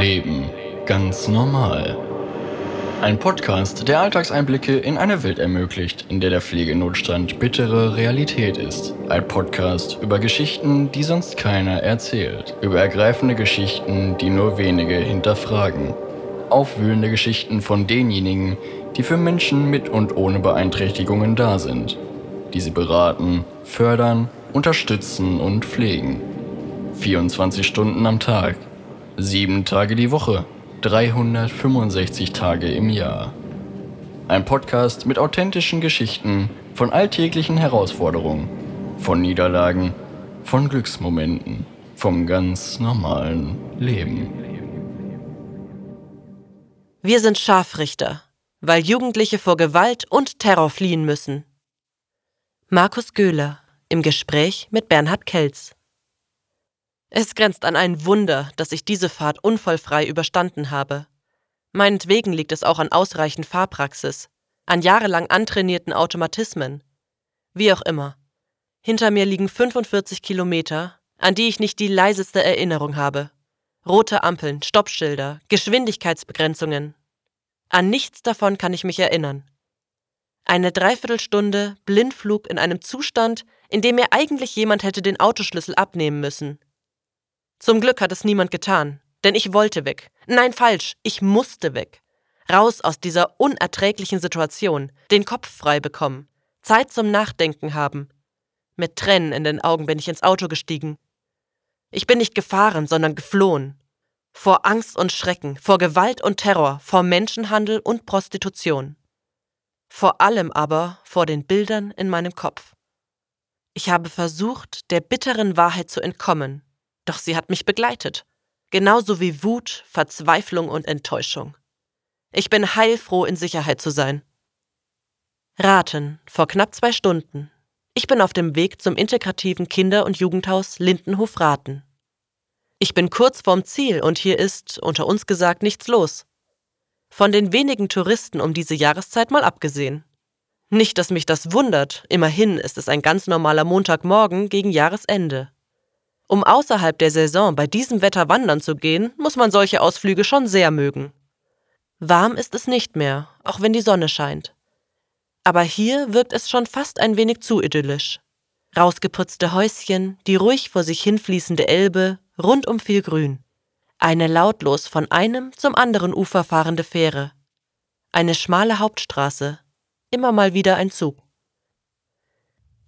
Leben ganz normal. Ein Podcast, der Alltagseinblicke in eine Welt ermöglicht, in der der Pflegenotstand bittere Realität ist. Ein Podcast über Geschichten, die sonst keiner erzählt. Über ergreifende Geschichten, die nur wenige hinterfragen. Aufwühlende Geschichten von denjenigen, die für Menschen mit und ohne Beeinträchtigungen da sind. Die sie beraten, fördern, unterstützen und pflegen. 24 Stunden am Tag, sieben Tage die Woche, 365 Tage im Jahr. Ein Podcast mit authentischen Geschichten von alltäglichen Herausforderungen, von Niederlagen, von Glücksmomenten, vom ganz normalen Leben. Wir sind Scharfrichter, weil Jugendliche vor Gewalt und Terror fliehen müssen. Markus Göhler im Gespräch mit Bernhard Kelz. Es grenzt an ein Wunder, dass ich diese Fahrt unfallfrei überstanden habe. Meinetwegen liegt es auch an ausreichend Fahrpraxis, an jahrelang antrainierten Automatismen. Wie auch immer. Hinter mir liegen 45 Kilometer, an die ich nicht die leiseste Erinnerung habe. Rote Ampeln, Stoppschilder, Geschwindigkeitsbegrenzungen. An nichts davon kann ich mich erinnern. Eine Dreiviertelstunde Blindflug in einem Zustand, in dem mir eigentlich jemand hätte den Autoschlüssel abnehmen müssen. Zum Glück hat es niemand getan, denn ich wollte weg. Nein, falsch, ich musste weg. Raus aus dieser unerträglichen Situation, den Kopf frei bekommen, Zeit zum Nachdenken haben. Mit Tränen in den Augen bin ich ins Auto gestiegen. Ich bin nicht gefahren, sondern geflohen. Vor Angst und Schrecken, vor Gewalt und Terror, vor Menschenhandel und Prostitution. Vor allem aber vor den Bildern in meinem Kopf. Ich habe versucht, der bitteren Wahrheit zu entkommen, doch sie hat mich begleitet. Genauso wie Wut, Verzweiflung und Enttäuschung. Ich bin heilfroh, in Sicherheit zu sein. Raten, vor knapp zwei Stunden. Ich bin auf dem Weg zum integrativen Kinder- und Jugendhaus Lindenhof-Raten. Ich bin kurz vorm Ziel und hier ist, unter uns gesagt, nichts los. Von den wenigen Touristen um diese Jahreszeit mal abgesehen. Nicht, dass mich das wundert, immerhin ist es ein ganz normaler Montagmorgen gegen Jahresende. Um außerhalb der Saison bei diesem Wetter wandern zu gehen, muss man solche Ausflüge schon sehr mögen. Warm ist es nicht mehr, auch wenn die Sonne scheint. Aber hier wirkt es schon fast ein wenig zu idyllisch. Rausgeputzte Häuschen, die ruhig vor sich hinfließende Elbe, rundum viel Grün. Eine lautlos von einem zum anderen Ufer fahrende Fähre. Eine schmale Hauptstraße. Immer mal wieder ein Zug.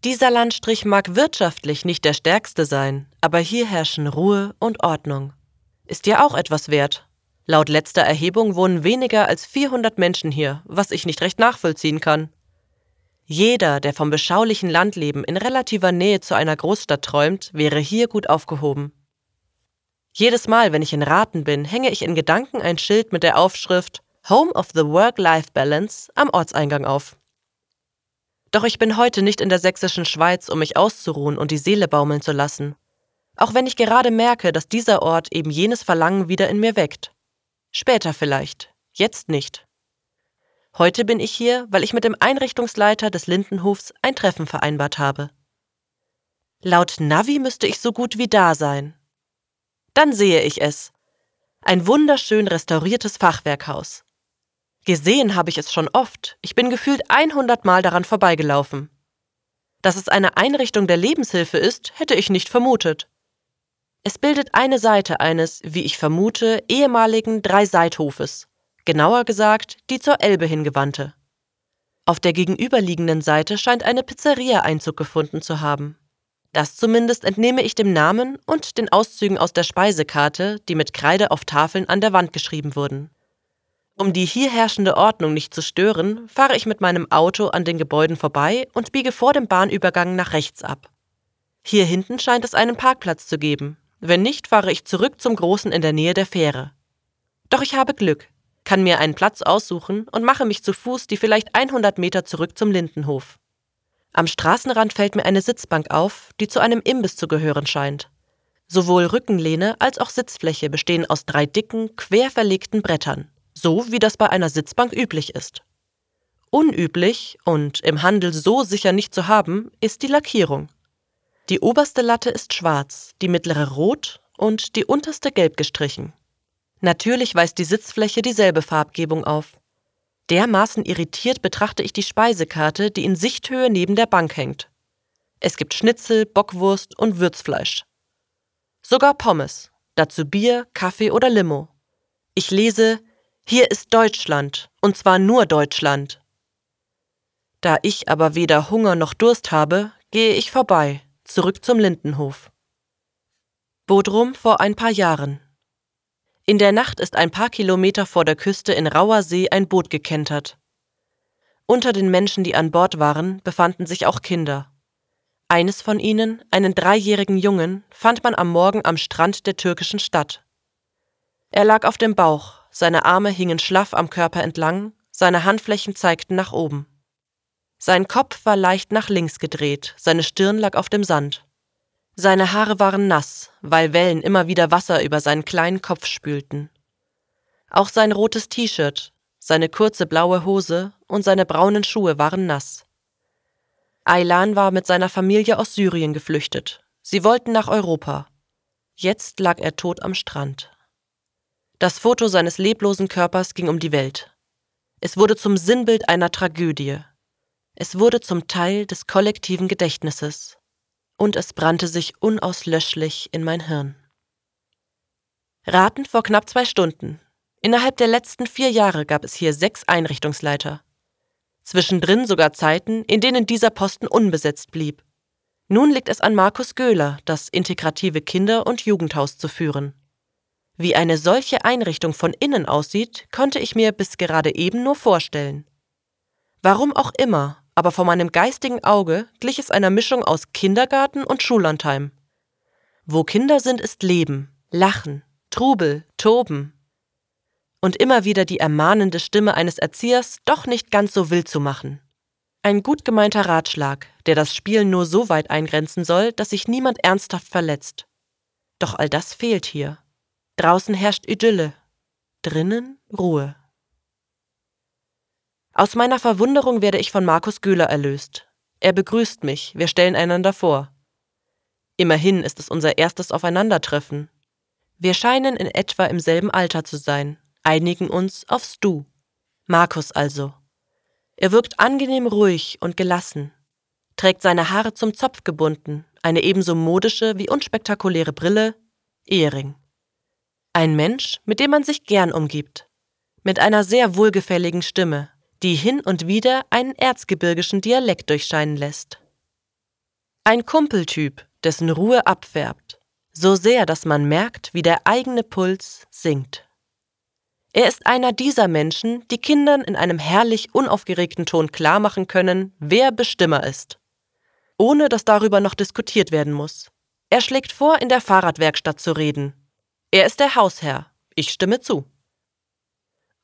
Dieser Landstrich mag wirtschaftlich nicht der stärkste sein, aber hier herrschen Ruhe und Ordnung. Ist ja auch etwas wert. Laut letzter Erhebung wohnen weniger als 400 Menschen hier, was ich nicht recht nachvollziehen kann. Jeder, der vom beschaulichen Landleben in relativer Nähe zu einer Großstadt träumt, wäre hier gut aufgehoben. Jedes Mal, wenn ich in Raten bin, hänge ich in Gedanken ein Schild mit der Aufschrift Home of the Work-Life-Balance am Ortseingang auf. Doch ich bin heute nicht in der sächsischen Schweiz, um mich auszuruhen und die Seele baumeln zu lassen. Auch wenn ich gerade merke, dass dieser Ort eben jenes Verlangen wieder in mir weckt. Später vielleicht, jetzt nicht. Heute bin ich hier, weil ich mit dem Einrichtungsleiter des Lindenhofs ein Treffen vereinbart habe. Laut Navi müsste ich so gut wie da sein. Dann sehe ich es. Ein wunderschön restauriertes Fachwerkhaus. Gesehen habe ich es schon oft. Ich bin gefühlt 100 Mal daran vorbeigelaufen. Dass es eine Einrichtung der Lebenshilfe ist, hätte ich nicht vermutet. Es bildet eine Seite eines, wie ich vermute, ehemaligen Dreiseithofes, genauer gesagt die zur Elbe hingewandte. Auf der gegenüberliegenden Seite scheint eine Pizzeria Einzug gefunden zu haben. Das zumindest entnehme ich dem Namen und den Auszügen aus der Speisekarte, die mit Kreide auf Tafeln an der Wand geschrieben wurden. Um die hier herrschende Ordnung nicht zu stören, fahre ich mit meinem Auto an den Gebäuden vorbei und biege vor dem Bahnübergang nach rechts ab. Hier hinten scheint es einen Parkplatz zu geben. Wenn nicht, fahre ich zurück zum Großen in der Nähe der Fähre. Doch ich habe Glück, kann mir einen Platz aussuchen und mache mich zu Fuß die vielleicht 100 Meter zurück zum Lindenhof. Am Straßenrand fällt mir eine Sitzbank auf, die zu einem Imbiss zu gehören scheint. Sowohl Rückenlehne als auch Sitzfläche bestehen aus drei dicken, quer verlegten Brettern so wie das bei einer Sitzbank üblich ist. Unüblich und im Handel so sicher nicht zu haben, ist die Lackierung. Die oberste Latte ist schwarz, die mittlere rot und die unterste gelb gestrichen. Natürlich weist die Sitzfläche dieselbe Farbgebung auf. Dermaßen irritiert betrachte ich die Speisekarte, die in Sichthöhe neben der Bank hängt. Es gibt Schnitzel, Bockwurst und Würzfleisch. Sogar Pommes, dazu Bier, Kaffee oder Limo. Ich lese, hier ist Deutschland, und zwar nur Deutschland. Da ich aber weder Hunger noch Durst habe, gehe ich vorbei, zurück zum Lindenhof. Bodrum vor ein paar Jahren. In der Nacht ist ein paar Kilometer vor der Küste in rauer See ein Boot gekentert. Unter den Menschen, die an Bord waren, befanden sich auch Kinder. Eines von ihnen, einen dreijährigen Jungen, fand man am Morgen am Strand der türkischen Stadt. Er lag auf dem Bauch, seine Arme hingen schlaff am Körper entlang, seine Handflächen zeigten nach oben. Sein Kopf war leicht nach links gedreht, seine Stirn lag auf dem Sand. Seine Haare waren nass, weil Wellen immer wieder Wasser über seinen kleinen Kopf spülten. Auch sein rotes T-Shirt, seine kurze blaue Hose und seine braunen Schuhe waren nass. Aylan war mit seiner Familie aus Syrien geflüchtet. Sie wollten nach Europa. Jetzt lag er tot am Strand. Das Foto seines leblosen Körpers ging um die Welt. Es wurde zum Sinnbild einer Tragödie. Es wurde zum Teil des kollektiven Gedächtnisses und es brannte sich unauslöschlich in mein Hirn. Raten vor knapp zwei Stunden. Innerhalb der letzten vier Jahre gab es hier sechs Einrichtungsleiter. Zwischendrin sogar Zeiten, in denen dieser Posten unbesetzt blieb. Nun liegt es an Markus Göhler, das integrative Kinder- und Jugendhaus zu führen. Wie eine solche Einrichtung von innen aussieht, konnte ich mir bis gerade eben nur vorstellen. Warum auch immer aber vor meinem geistigen Auge glich es einer Mischung aus Kindergarten und Schullandheim. Wo Kinder sind, ist Leben, Lachen, Trubel, Toben. Und immer wieder die ermahnende Stimme eines Erziehers, doch nicht ganz so wild zu machen. Ein gut gemeinter Ratschlag, der das Spiel nur so weit eingrenzen soll, dass sich niemand ernsthaft verletzt. Doch all das fehlt hier. Draußen herrscht Idylle, drinnen Ruhe. Aus meiner Verwunderung werde ich von Markus Göhler erlöst. Er begrüßt mich, wir stellen einander vor. Immerhin ist es unser erstes Aufeinandertreffen. Wir scheinen in etwa im selben Alter zu sein, einigen uns aufs Du. Markus also. Er wirkt angenehm ruhig und gelassen, trägt seine Haare zum Zopf gebunden, eine ebenso modische wie unspektakuläre Brille, Ehering. Ein Mensch, mit dem man sich gern umgibt, mit einer sehr wohlgefälligen Stimme, die hin und wieder einen erzgebirgischen Dialekt durchscheinen lässt. Ein Kumpeltyp, dessen Ruhe abfärbt, so sehr, dass man merkt, wie der eigene Puls sinkt. Er ist einer dieser Menschen, die Kindern in einem herrlich unaufgeregten Ton klarmachen können, wer Bestimmer ist. Ohne dass darüber noch diskutiert werden muss. Er schlägt vor, in der Fahrradwerkstatt zu reden. Er ist der Hausherr. Ich stimme zu.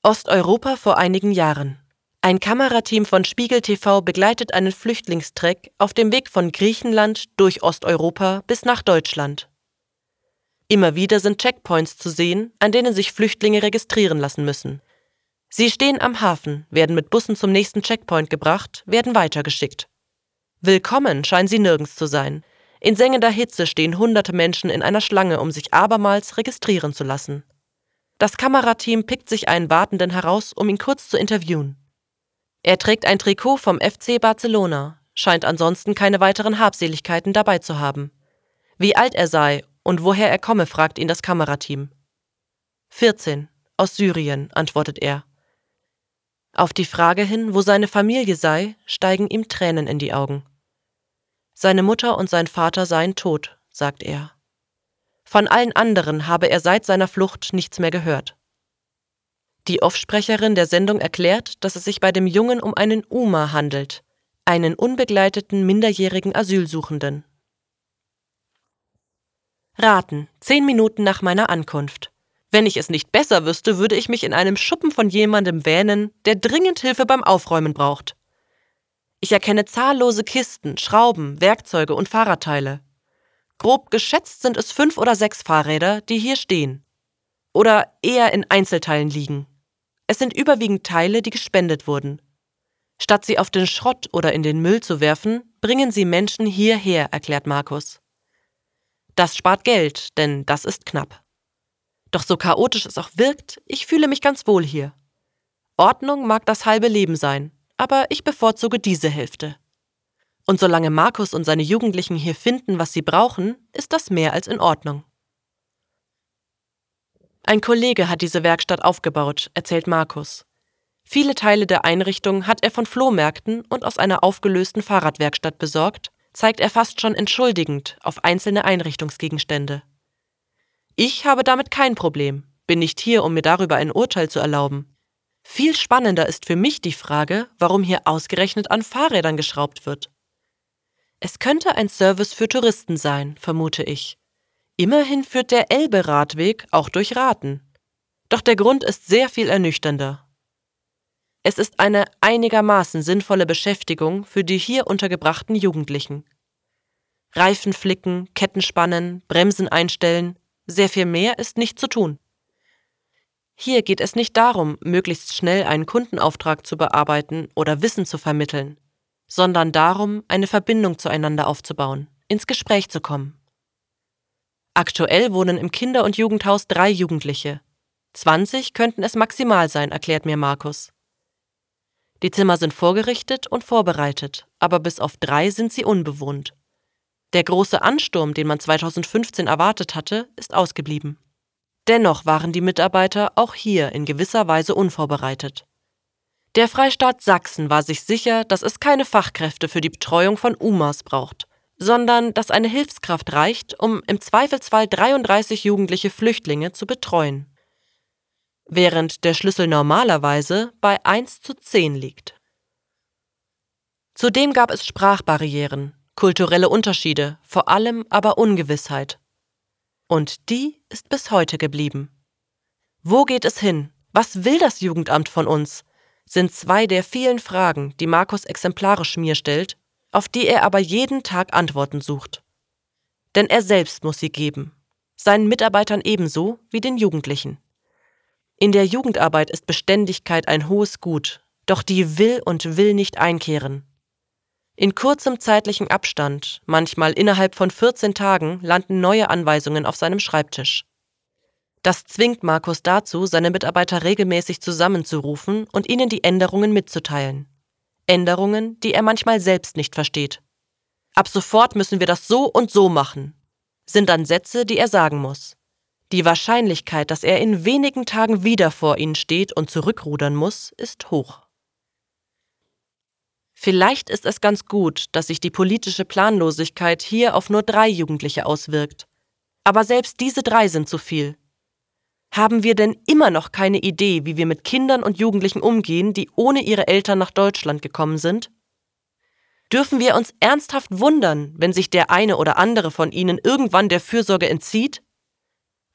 Osteuropa vor einigen Jahren. Ein Kamerateam von Spiegel TV begleitet einen Flüchtlingstreck auf dem Weg von Griechenland durch Osteuropa bis nach Deutschland. Immer wieder sind Checkpoints zu sehen, an denen sich Flüchtlinge registrieren lassen müssen. Sie stehen am Hafen, werden mit Bussen zum nächsten Checkpoint gebracht, werden weitergeschickt. Willkommen scheinen sie nirgends zu sein. In sengender Hitze stehen hunderte Menschen in einer Schlange, um sich abermals registrieren zu lassen. Das Kamerateam pickt sich einen Wartenden heraus, um ihn kurz zu interviewen. Er trägt ein Trikot vom FC Barcelona, scheint ansonsten keine weiteren Habseligkeiten dabei zu haben. Wie alt er sei und woher er komme, fragt ihn das Kamerateam. 14, aus Syrien, antwortet er. Auf die Frage hin, wo seine Familie sei, steigen ihm Tränen in die Augen. Seine Mutter und sein Vater seien tot, sagt er. Von allen anderen habe er seit seiner Flucht nichts mehr gehört. Die Offsprecherin der Sendung erklärt, dass es sich bei dem Jungen um einen UMA handelt, einen unbegleiteten minderjährigen Asylsuchenden. Raten, zehn Minuten nach meiner Ankunft. Wenn ich es nicht besser wüsste, würde ich mich in einem Schuppen von jemandem wähnen, der dringend Hilfe beim Aufräumen braucht. Ich erkenne zahllose Kisten, Schrauben, Werkzeuge und Fahrradteile. Grob geschätzt sind es fünf oder sechs Fahrräder, die hier stehen. Oder eher in Einzelteilen liegen. Es sind überwiegend Teile, die gespendet wurden. Statt sie auf den Schrott oder in den Müll zu werfen, bringen sie Menschen hierher, erklärt Markus. Das spart Geld, denn das ist knapp. Doch so chaotisch es auch wirkt, ich fühle mich ganz wohl hier. Ordnung mag das halbe Leben sein, aber ich bevorzuge diese Hälfte. Und solange Markus und seine Jugendlichen hier finden, was sie brauchen, ist das mehr als in Ordnung. Ein Kollege hat diese Werkstatt aufgebaut, erzählt Markus. Viele Teile der Einrichtung hat er von Flohmärkten und aus einer aufgelösten Fahrradwerkstatt besorgt, zeigt er fast schon entschuldigend auf einzelne Einrichtungsgegenstände. Ich habe damit kein Problem, bin nicht hier, um mir darüber ein Urteil zu erlauben. Viel spannender ist für mich die Frage, warum hier ausgerechnet an Fahrrädern geschraubt wird. Es könnte ein Service für Touristen sein, vermute ich. Immerhin führt der Elbe-Radweg auch durch Raten. Doch der Grund ist sehr viel ernüchternder. Es ist eine einigermaßen sinnvolle Beschäftigung für die hier untergebrachten Jugendlichen. Reifen flicken, Ketten spannen, Bremsen einstellen, sehr viel mehr ist nicht zu tun. Hier geht es nicht darum, möglichst schnell einen Kundenauftrag zu bearbeiten oder Wissen zu vermitteln, sondern darum, eine Verbindung zueinander aufzubauen, ins Gespräch zu kommen. Aktuell wohnen im Kinder- und Jugendhaus drei Jugendliche. 20 könnten es maximal sein, erklärt mir Markus. Die Zimmer sind vorgerichtet und vorbereitet, aber bis auf drei sind sie unbewohnt. Der große Ansturm, den man 2015 erwartet hatte, ist ausgeblieben. Dennoch waren die Mitarbeiter auch hier in gewisser Weise unvorbereitet. Der Freistaat Sachsen war sich sicher, dass es keine Fachkräfte für die Betreuung von UMAs braucht, sondern dass eine Hilfskraft reicht, um im Zweifelsfall 33 jugendliche Flüchtlinge zu betreuen während der Schlüssel normalerweise bei 1 zu 10 liegt. Zudem gab es Sprachbarrieren, kulturelle Unterschiede, vor allem aber Ungewissheit. Und die ist bis heute geblieben. Wo geht es hin? Was will das Jugendamt von uns? sind zwei der vielen Fragen, die Markus exemplarisch mir stellt, auf die er aber jeden Tag Antworten sucht. Denn er selbst muss sie geben, seinen Mitarbeitern ebenso wie den Jugendlichen. In der Jugendarbeit ist Beständigkeit ein hohes Gut, doch die will und will nicht einkehren. In kurzem zeitlichen Abstand, manchmal innerhalb von 14 Tagen, landen neue Anweisungen auf seinem Schreibtisch. Das zwingt Markus dazu, seine Mitarbeiter regelmäßig zusammenzurufen und ihnen die Änderungen mitzuteilen. Änderungen, die er manchmal selbst nicht versteht. Ab sofort müssen wir das so und so machen, sind dann Sätze, die er sagen muss. Die Wahrscheinlichkeit, dass er in wenigen Tagen wieder vor ihnen steht und zurückrudern muss, ist hoch. Vielleicht ist es ganz gut, dass sich die politische Planlosigkeit hier auf nur drei Jugendliche auswirkt. Aber selbst diese drei sind zu viel. Haben wir denn immer noch keine Idee, wie wir mit Kindern und Jugendlichen umgehen, die ohne ihre Eltern nach Deutschland gekommen sind? Dürfen wir uns ernsthaft wundern, wenn sich der eine oder andere von ihnen irgendwann der Fürsorge entzieht?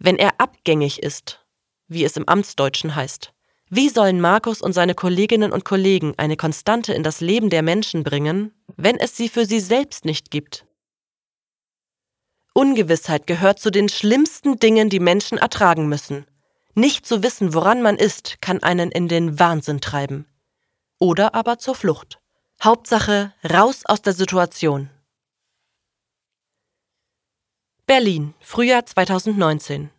wenn er abgängig ist, wie es im Amtsdeutschen heißt. Wie sollen Markus und seine Kolleginnen und Kollegen eine Konstante in das Leben der Menschen bringen, wenn es sie für sie selbst nicht gibt? Ungewissheit gehört zu den schlimmsten Dingen, die Menschen ertragen müssen. Nicht zu wissen, woran man ist, kann einen in den Wahnsinn treiben. Oder aber zur Flucht. Hauptsache, raus aus der Situation. Berlin, Frühjahr 2019.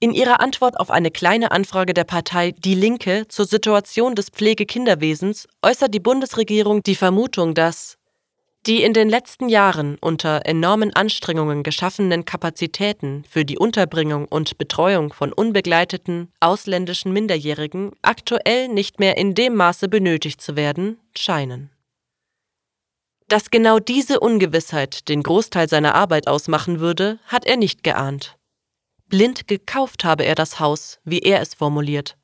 In ihrer Antwort auf eine kleine Anfrage der Partei Die Linke zur Situation des Pflegekinderwesens äußert die Bundesregierung die Vermutung, dass die in den letzten Jahren unter enormen Anstrengungen geschaffenen Kapazitäten für die Unterbringung und Betreuung von unbegleiteten ausländischen Minderjährigen aktuell nicht mehr in dem Maße benötigt zu werden scheinen. Dass genau diese Ungewissheit den Großteil seiner Arbeit ausmachen würde, hat er nicht geahnt. Blind gekauft habe er das Haus, wie er es formuliert.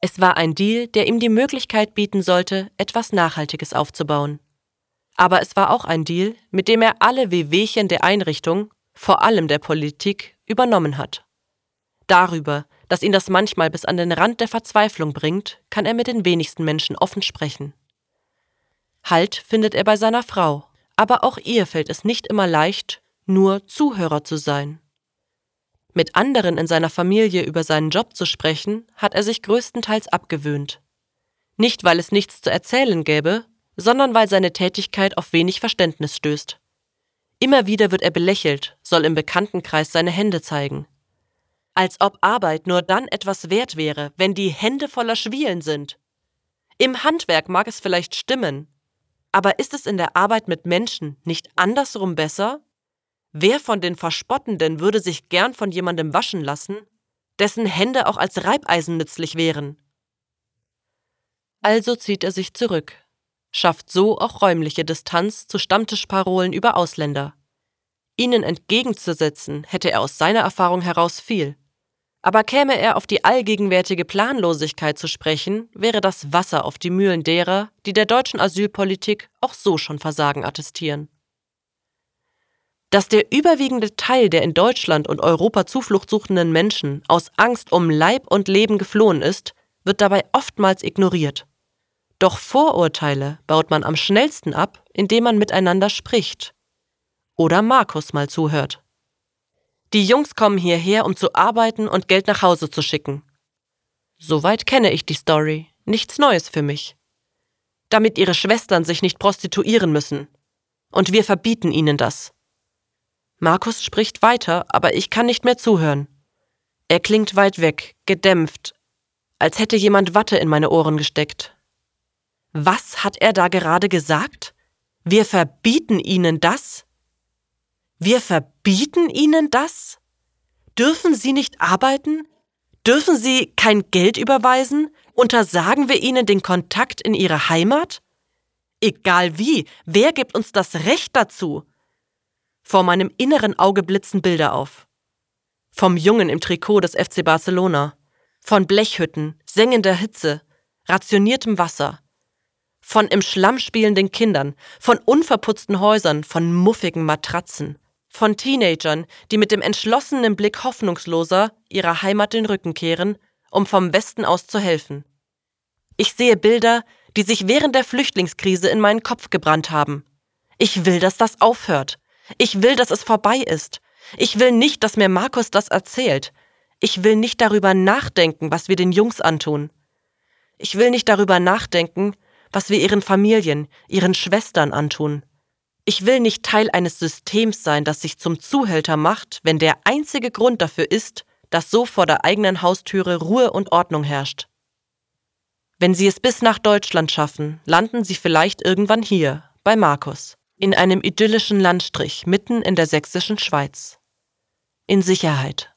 Es war ein Deal, der ihm die Möglichkeit bieten sollte, etwas Nachhaltiges aufzubauen. Aber es war auch ein Deal, mit dem er alle Wehwehchen der Einrichtung, vor allem der Politik, übernommen hat. Darüber, dass ihn das manchmal bis an den Rand der Verzweiflung bringt, kann er mit den wenigsten Menschen offen sprechen. Halt findet er bei seiner Frau, aber auch ihr fällt es nicht immer leicht, nur Zuhörer zu sein. Mit anderen in seiner Familie über seinen Job zu sprechen, hat er sich größtenteils abgewöhnt. Nicht, weil es nichts zu erzählen gäbe, sondern weil seine Tätigkeit auf wenig Verständnis stößt. Immer wieder wird er belächelt, soll im Bekanntenkreis seine Hände zeigen. Als ob Arbeit nur dann etwas wert wäre, wenn die Hände voller Schwielen sind. Im Handwerk mag es vielleicht stimmen, aber ist es in der Arbeit mit Menschen nicht andersrum besser? Wer von den Verspottenden würde sich gern von jemandem waschen lassen, dessen Hände auch als Reibeisen nützlich wären? Also zieht er sich zurück, schafft so auch räumliche Distanz zu Stammtischparolen über Ausländer. Ihnen entgegenzusetzen hätte er aus seiner Erfahrung heraus viel. Aber käme er auf die allgegenwärtige Planlosigkeit zu sprechen, wäre das Wasser auf die Mühlen derer, die der deutschen Asylpolitik auch so schon Versagen attestieren. Dass der überwiegende Teil der in Deutschland und Europa Zuflucht suchenden Menschen aus Angst um Leib und Leben geflohen ist, wird dabei oftmals ignoriert. Doch Vorurteile baut man am schnellsten ab, indem man miteinander spricht. Oder Markus mal zuhört. Die Jungs kommen hierher, um zu arbeiten und Geld nach Hause zu schicken. Soweit kenne ich die Story, nichts Neues für mich. Damit ihre Schwestern sich nicht prostituieren müssen. Und wir verbieten ihnen das. Markus spricht weiter, aber ich kann nicht mehr zuhören. Er klingt weit weg, gedämpft, als hätte jemand Watte in meine Ohren gesteckt. Was hat er da gerade gesagt? Wir verbieten ihnen das? Wir verbieten ihnen das? Dürfen sie nicht arbeiten? Dürfen sie kein Geld überweisen? Untersagen wir ihnen den Kontakt in ihre Heimat? Egal wie, wer gibt uns das Recht dazu? Vor meinem inneren Auge blitzen Bilder auf. Vom Jungen im Trikot des FC Barcelona, von Blechhütten, sengender Hitze, rationiertem Wasser, von im Schlamm spielenden Kindern, von unverputzten Häusern, von muffigen Matratzen, von Teenagern, die mit dem entschlossenen Blick hoffnungsloser ihrer Heimat den Rücken kehren, um vom Westen aus zu helfen. Ich sehe Bilder, die sich während der Flüchtlingskrise in meinen Kopf gebrannt haben. Ich will, dass das aufhört. Ich will, dass es vorbei ist. Ich will nicht, dass mir Markus das erzählt. Ich will nicht darüber nachdenken, was wir den Jungs antun. Ich will nicht darüber nachdenken, was wir ihren Familien, ihren Schwestern antun. Ich will nicht Teil eines Systems sein, das sich zum Zuhälter macht, wenn der einzige Grund dafür ist, dass so vor der eigenen Haustüre Ruhe und Ordnung herrscht. Wenn Sie es bis nach Deutschland schaffen, landen Sie vielleicht irgendwann hier, bei Markus, in einem idyllischen Landstrich mitten in der sächsischen Schweiz. In Sicherheit.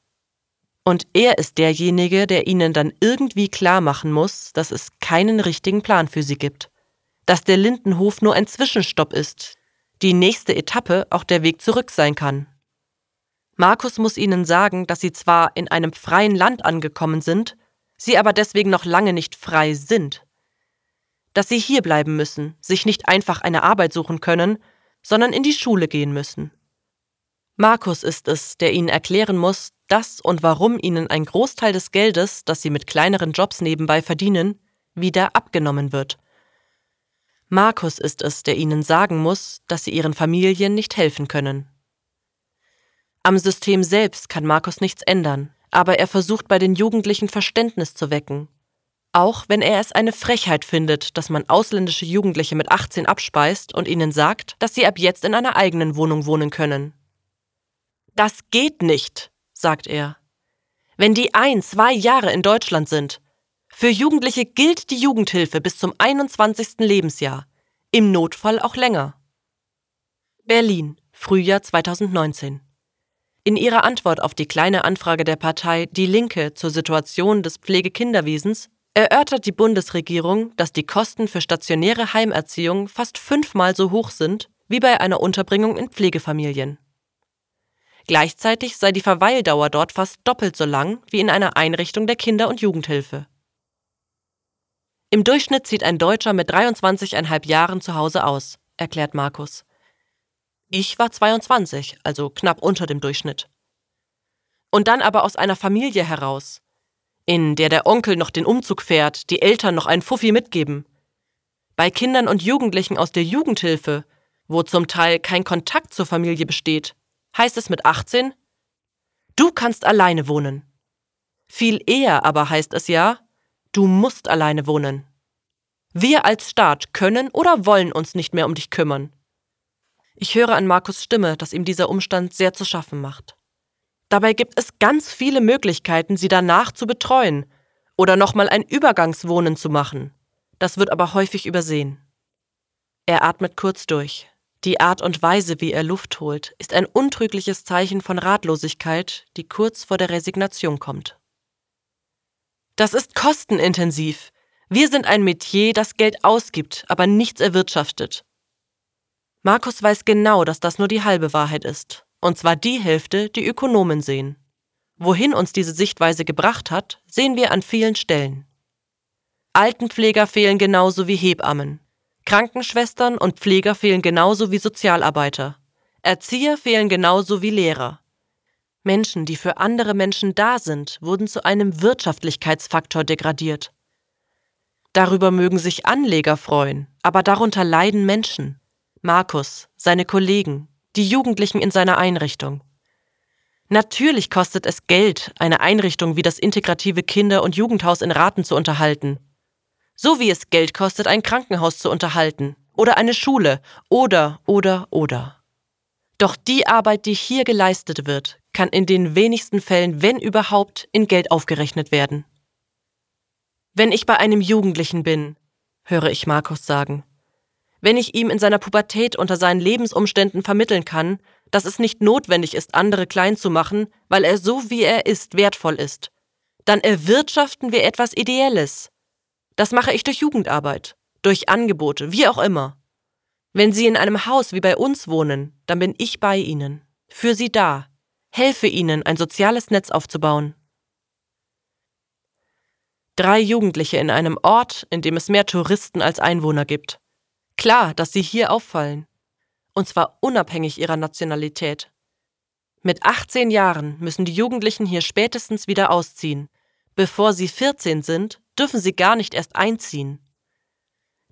Und er ist derjenige, der Ihnen dann irgendwie klar machen muss, dass es keinen richtigen Plan für Sie gibt. Dass der Lindenhof nur ein Zwischenstopp ist, die nächste Etappe auch der Weg zurück sein kann. Markus muss ihnen sagen, dass sie zwar in einem freien Land angekommen sind, sie aber deswegen noch lange nicht frei sind. Dass sie hier bleiben müssen, sich nicht einfach eine Arbeit suchen können, sondern in die Schule gehen müssen. Markus ist es, der ihnen erklären muss, dass und warum ihnen ein Großteil des Geldes, das sie mit kleineren Jobs nebenbei verdienen, wieder abgenommen wird – Markus ist es, der ihnen sagen muss, dass sie ihren Familien nicht helfen können. Am System selbst kann Markus nichts ändern, aber er versucht bei den Jugendlichen Verständnis zu wecken. Auch wenn er es eine Frechheit findet, dass man ausländische Jugendliche mit 18 abspeist und ihnen sagt, dass sie ab jetzt in einer eigenen Wohnung wohnen können. Das geht nicht, sagt er. Wenn die ein, zwei Jahre in Deutschland sind, für Jugendliche gilt die Jugendhilfe bis zum 21. Lebensjahr, im Notfall auch länger. Berlin, Frühjahr 2019. In ihrer Antwort auf die kleine Anfrage der Partei Die Linke zur Situation des Pflegekinderwesens erörtert die Bundesregierung, dass die Kosten für stationäre Heimerziehung fast fünfmal so hoch sind wie bei einer Unterbringung in Pflegefamilien. Gleichzeitig sei die Verweildauer dort fast doppelt so lang wie in einer Einrichtung der Kinder- und Jugendhilfe. Im Durchschnitt zieht ein Deutscher mit 23,5 Jahren zu Hause aus, erklärt Markus. Ich war 22, also knapp unter dem Durchschnitt. Und dann aber aus einer Familie heraus, in der der Onkel noch den Umzug fährt, die Eltern noch einen Fuffi mitgeben. Bei Kindern und Jugendlichen aus der Jugendhilfe, wo zum Teil kein Kontakt zur Familie besteht, heißt es mit 18, du kannst alleine wohnen. Viel eher aber heißt es ja, Du musst alleine wohnen. Wir als Staat können oder wollen uns nicht mehr um dich kümmern. Ich höre an Markus Stimme, dass ihm dieser Umstand sehr zu schaffen macht. Dabei gibt es ganz viele Möglichkeiten, sie danach zu betreuen oder nochmal ein Übergangswohnen zu machen. Das wird aber häufig übersehen. Er atmet kurz durch. Die Art und Weise, wie er Luft holt, ist ein untrügliches Zeichen von Ratlosigkeit, die kurz vor der Resignation kommt. Das ist kostenintensiv. Wir sind ein Metier, das Geld ausgibt, aber nichts erwirtschaftet. Markus weiß genau, dass das nur die halbe Wahrheit ist, und zwar die Hälfte, die Ökonomen sehen. Wohin uns diese Sichtweise gebracht hat, sehen wir an vielen Stellen. Altenpfleger fehlen genauso wie Hebammen. Krankenschwestern und Pfleger fehlen genauso wie Sozialarbeiter. Erzieher fehlen genauso wie Lehrer. Menschen, die für andere Menschen da sind, wurden zu einem Wirtschaftlichkeitsfaktor degradiert. Darüber mögen sich Anleger freuen, aber darunter leiden Menschen. Markus, seine Kollegen, die Jugendlichen in seiner Einrichtung. Natürlich kostet es Geld, eine Einrichtung wie das integrative Kinder- und Jugendhaus in Raten zu unterhalten. So wie es Geld kostet, ein Krankenhaus zu unterhalten oder eine Schule oder, oder, oder. Doch die Arbeit, die hier geleistet wird, kann in den wenigsten Fällen, wenn überhaupt, in Geld aufgerechnet werden. Wenn ich bei einem Jugendlichen bin, höre ich Markus sagen, wenn ich ihm in seiner Pubertät unter seinen Lebensumständen vermitteln kann, dass es nicht notwendig ist, andere klein zu machen, weil er so wie er ist wertvoll ist, dann erwirtschaften wir etwas Ideelles, das mache ich durch Jugendarbeit, durch Angebote, wie auch immer. Wenn Sie in einem Haus wie bei uns wohnen, dann bin ich bei Ihnen, für Sie da, helfe Ihnen, ein soziales Netz aufzubauen. Drei Jugendliche in einem Ort, in dem es mehr Touristen als Einwohner gibt. Klar, dass sie hier auffallen. Und zwar unabhängig ihrer Nationalität. Mit 18 Jahren müssen die Jugendlichen hier spätestens wieder ausziehen. Bevor sie 14 sind, dürfen sie gar nicht erst einziehen.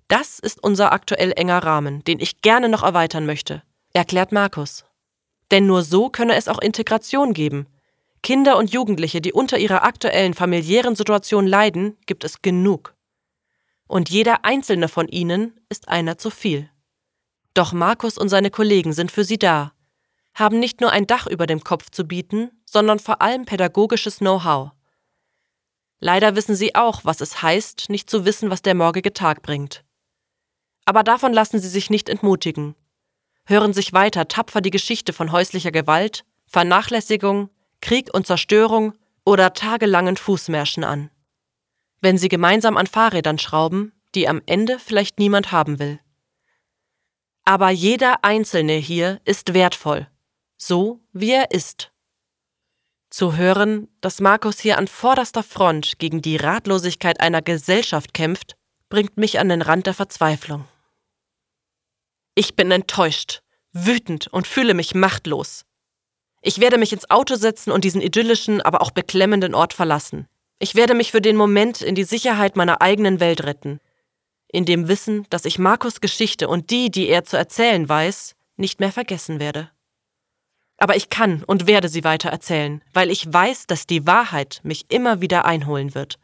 Das ist unser aktuell enger Rahmen, den ich gerne noch erweitern möchte, erklärt Markus. Denn nur so könne es auch Integration geben. Kinder und Jugendliche, die unter ihrer aktuellen familiären Situation leiden, gibt es genug. Und jeder einzelne von ihnen ist einer zu viel. Doch Markus und seine Kollegen sind für sie da, haben nicht nur ein Dach über dem Kopf zu bieten, sondern vor allem pädagogisches Know-how. Leider wissen sie auch, was es heißt, nicht zu wissen, was der morgige Tag bringt. Aber davon lassen sie sich nicht entmutigen. Hören sich weiter tapfer die Geschichte von häuslicher Gewalt, Vernachlässigung, Krieg und Zerstörung oder tagelangen Fußmärschen an. Wenn sie gemeinsam an Fahrrädern schrauben, die am Ende vielleicht niemand haben will. Aber jeder Einzelne hier ist wertvoll, so wie er ist. Zu hören, dass Markus hier an vorderster Front gegen die Ratlosigkeit einer Gesellschaft kämpft, bringt mich an den Rand der Verzweiflung. Ich bin enttäuscht, wütend und fühle mich machtlos. Ich werde mich ins Auto setzen und diesen idyllischen, aber auch beklemmenden Ort verlassen. Ich werde mich für den Moment in die Sicherheit meiner eigenen Welt retten, in dem Wissen, dass ich Markus Geschichte und die, die er zu erzählen weiß, nicht mehr vergessen werde. Aber ich kann und werde sie weiter erzählen, weil ich weiß, dass die Wahrheit mich immer wieder einholen wird,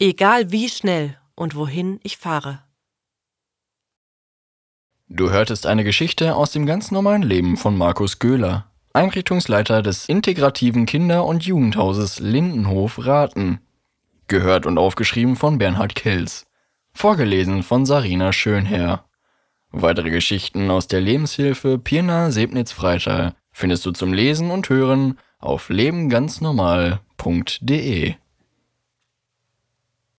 egal wie schnell und wohin ich fahre. Du hörtest eine Geschichte aus dem ganz normalen Leben von Markus Göhler, Einrichtungsleiter des integrativen Kinder- und Jugendhauses Lindenhof Raten. Gehört und aufgeschrieben von Bernhard Kelz. Vorgelesen von Sarina Schönherr. Weitere Geschichten aus der Lebenshilfe Pirna Sebnitz-Freital findest du zum Lesen und Hören auf lebenganznormal.de.